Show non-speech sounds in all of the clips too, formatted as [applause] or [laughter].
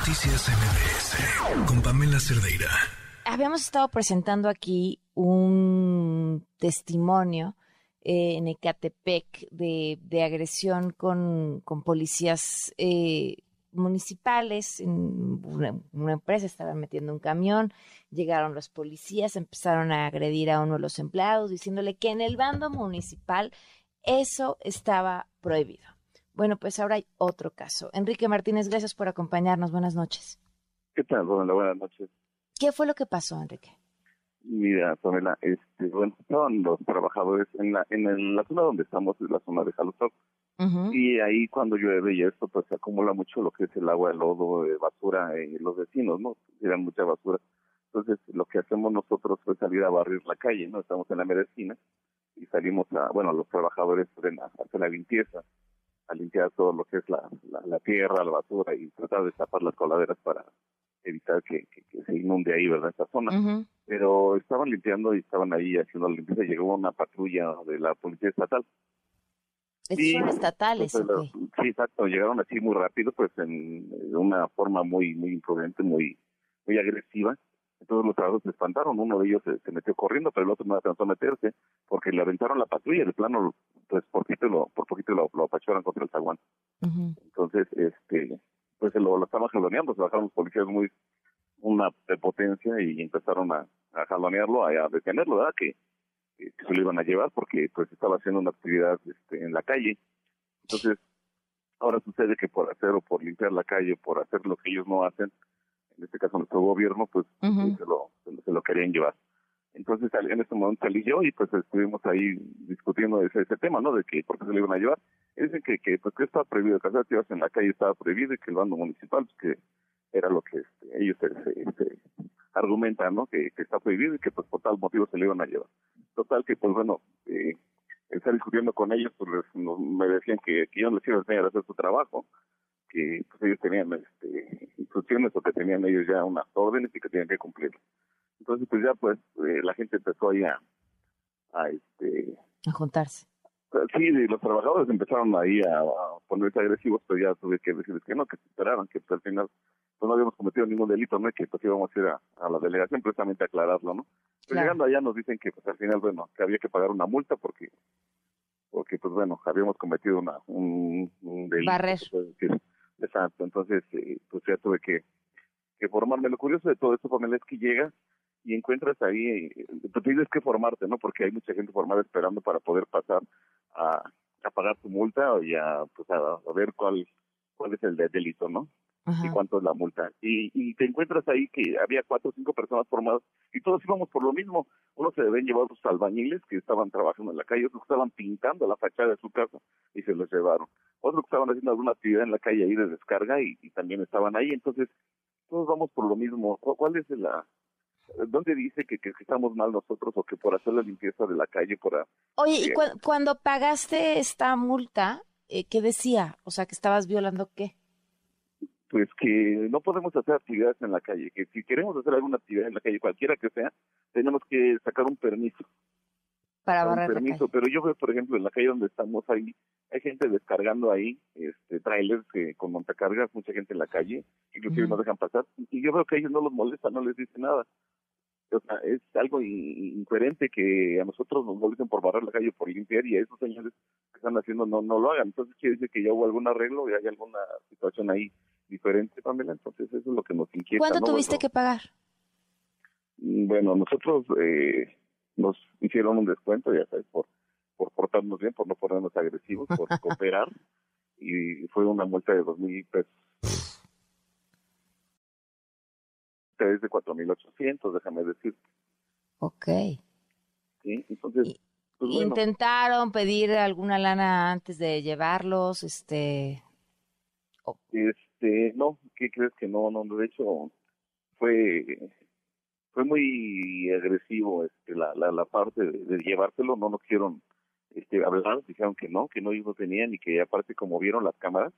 Noticias MBS con Pamela Cerdeira. Habíamos estado presentando aquí un testimonio eh, en Ecatepec de, de agresión con, policías eh, municipales. En una, una empresa estaban metiendo un camión, llegaron los policías, empezaron a agredir a uno de los empleados diciéndole que en el bando municipal eso estaba prohibido. Bueno, pues ahora hay otro caso. Enrique Martínez, gracias por acompañarnos. Buenas noches. ¿Qué tal, Pamela? Buenas noches. ¿Qué fue lo que pasó, Enrique? Mira, Pamela, este, bueno, estaban los trabajadores en la, en la zona donde estamos, es la zona de Jalutop, y ahí cuando llueve y esto, pues se acumula mucho lo que es el agua, el lodo, eh, basura, eh, los vecinos, ¿no? Tiran mucha basura. Entonces, lo que hacemos nosotros fue salir a barrir la calle, ¿no? Estamos en la medicina y salimos a, bueno, los trabajadores a hacer la limpieza, a limpiar todo lo que es la, la, la tierra, la basura y tratar de tapar las coladeras para evitar que, que- que se inunde ahí, ¿verdad? Esta zona pero estaban limpiando y estaban ahí haciendo la limpieza. Llegó una patrulla de la policía estatal. Sí, son estatales, Entonces, sí, exacto. Llegaron así muy rápido, pues en, de una forma muy muy imprudente, muy muy agresiva. Entonces los trabajadores se espantaron. Uno de ellos se, se metió corriendo, pero el otro no alcanzó a meterse porque le aventaron la patrulla. De plano, pues por poquito lo, por poquito lo, lo apachoran contra el zaguán. Entonces, este, pues se lo, lo estaban jaloneando, se bajaron los policías muy una prepotencia y empezaron a, a jalonearlo, a, a detenerlo, ¿verdad? Que, que se lo iban a llevar porque pues estaba haciendo una actividad este, en la calle. Entonces, ahora sucede que por hacer o por limpiar la calle, por hacer lo que ellos no hacen, en este caso nuestro gobierno, pues Ujú. se, lo, se, lo, se lo querían llevar. Entonces, en este momento salí yo y pues estuvimos ahí discutiendo ese, ese tema, ¿no? De que por qué se lo iban a llevar. Dicen que, que pues que estaba prohibido, que hacer actividades en la calle estaba prohibido y que el bando municipal, pues que era lo que este, ellos se, se- se argumentan, ¿no? Que, que está prohibido y que pues por tal motivo se lo iban a llevar. Total que pues bueno, eh, estar discutiendo con ellos, pues me decían que, que yo no les iba a enseñar a hacer su trabajo, que pues ellos tenían este, instrucciones o que tenían ellos ya unas órdenes y que tenían que cumplir. Entonces pues ya pues eh, la gente empezó ahí a, a este A juntarse. Sí, y los trabajadores empezaron ahí a, a ponerse agresivos, pero ya tuve que decirles que no, que se esperaran, que pues, al final pues, no habíamos cometido ningún delito, ¿no? Y que pues íbamos a ir a, a la delegación precisamente a aclararlo, ¿no? Pero Claro. llegando allá nos dicen que pues al final, bueno, que había que pagar una multa porque, porque pues bueno, habíamos cometido una, un, un delito. Barrer. Exacto, entonces eh, pues ya tuve que, formarme. Lo curioso de todo esto, Pamela, es que llegas y encuentras ahí, eh, tú tienes que formarte, ¿no? Porque hay mucha gente formada esperando para poder pasar a, pagar tu multa y a, pues a, a ver cuál cuál es el de- delito, ¿no? Y cuánto es la multa. Y, y te encuentras ahí que había cuatro o cinco personas formadas y todos íbamos por lo mismo. Unos se deben llevar sus albañiles que estaban trabajando en la calle, otros que estaban pintando la fachada de su casa y se los llevaron. Otros que estaban haciendo alguna actividad en la calle ahí de descarga y, y también estaban ahí. Entonces, todos vamos por lo mismo. ¿Cu- ¿Cuál es la... ¿Dónde dice que, que, estamos mal nosotros o que por hacer la limpieza de la calle, por... a- Oye, y cu- cuando pagaste esta multa, eh, ¿qué decía? O sea, que estabas violando qué? Pues que no podemos hacer actividades en la calle, que si queremos hacer alguna actividad en la calle, cualquiera que sea, tenemos que sacar un permiso. Para sacar un barrer la permiso. calle. Pero yo veo, por ejemplo, en la calle donde estamos ahí, hay gente descargando ahí, este, trailers que, con montacargas, mucha gente en la calle, inclusive Ujú. no dejan pasar, y yo veo que ellos no los molesta, no les dice nada. O sea, es algo in- incoherente que a nosotros nos molesten por barrer la calle, por limpiar, y a esos señores que están haciendo no, no lo hagan. Entonces quiere decir que ya hubo algún arreglo y hay alguna situación ahí diferente, Pamela. Entonces eso es lo que nos inquieta. ¿Cuánto ¿no? tuviste Bueno, que pagar? Bueno, nosotros eh, nos hicieron un descuento, ya sabes, por, por portarnos bien, por no ponernos agresivos, por [laughs] cooperar, y fue una multa de dos mil pesos. Es de cuatro mil ochocientos, déjame decir. Ok. ¿sí? Entonces, pues bueno, ¿Intentaron pedir alguna lana antes de llevarlos? Este, este, no, ¿qué crees que no? No, de hecho, fue fue muy agresivo este la, la, la parte de, de llevárselo, no nos quisieron este, hablar, dijeron que no, que no ellos no tenían y que aparte como vieron las cámaras,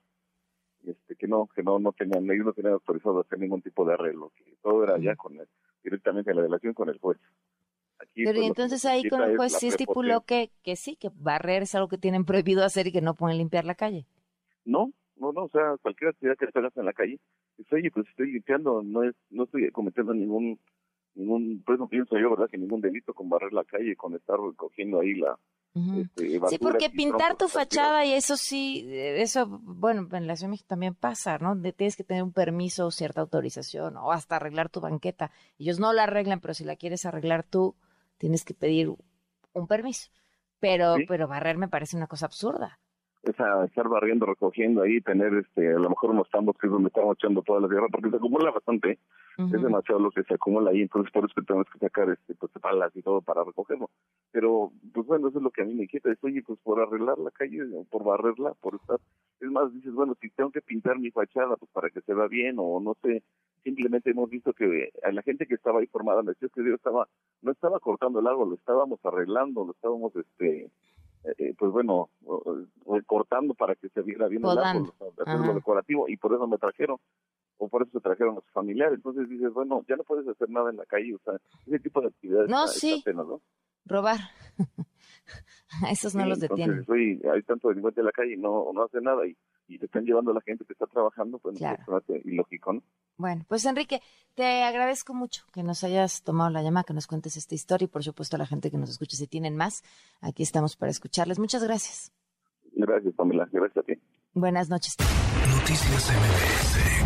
este que no, que no, no tenían, ellos no tenían autorizado hacer ningún tipo de arreglo, que todo era ya con el, directamente en la delación con el juez. Aquí, pero pues, entonces ahí con el juez sí estipuló que, que sí, que barrer es algo que tienen prohibido hacer y que no pueden limpiar la calle. No, no, no, o sea, cualquier actividad que hagas en la calle, oye, pues estoy limpiando, no es, no estoy cometiendo ningún, ningún, pues no pienso yo, ¿verdad?, que ningún delito con barrer la calle, con estar recogiendo ahí la, este, sí, porque pintar tu fachada y eso sí, eso, bueno, en la Ciudad de México también pasa, ¿no? De, tienes que tener un permiso, cierta autorización o hasta arreglar tu banqueta. Ellos no la arreglan, pero si la quieres arreglar tú, tienes que pedir un permiso. Pero, pero barrer me parece una cosa absurda esa estar barriendo, recogiendo ahí, tener este, a lo mejor unos tambos que es donde estamos echando toda la tierra, porque se acumula bastante, es demasiado lo que se acumula ahí, entonces por eso que tenemos que sacar este, pues palas y todo para recogerlo. Pero, pues bueno, eso es lo que a mí me inquieta, es, oye, pues por arreglar la calle, por barrerla, por estar, es más, dices, bueno, si tengo que pintar mi fachada, pues para que se vea bien, o no sé, simplemente hemos visto que a la gente que estaba ahí formada, me decía que yo estaba, no estaba cortando el árbol, lo estábamos arreglando, lo estábamos, este, eh, pues bueno, recortando para que se viera bien el árbol, hacerlo decorativo, y por eso me trajeron, o por eso se trajeron a su familiar. Entonces dices, bueno, ya no puedes hacer nada en la calle, o sea, ese tipo de actividades. No, sí. Robar. [laughs] Esos no los detienen. hay tanto delincuente en la calle y no, no hace nada, y y te están llevando a la gente que está trabajando, pues claro. es ilógico, ¿no? Bueno, pues Enrique, te agradezco mucho que nos hayas tomado la llamada, que nos cuentes esta historia y por supuesto a la gente que nos escuche, si tienen más, aquí estamos para escucharles. Muchas gracias. Gracias, Pamela. Gracias a ti. Buenas noches. Noticias MBS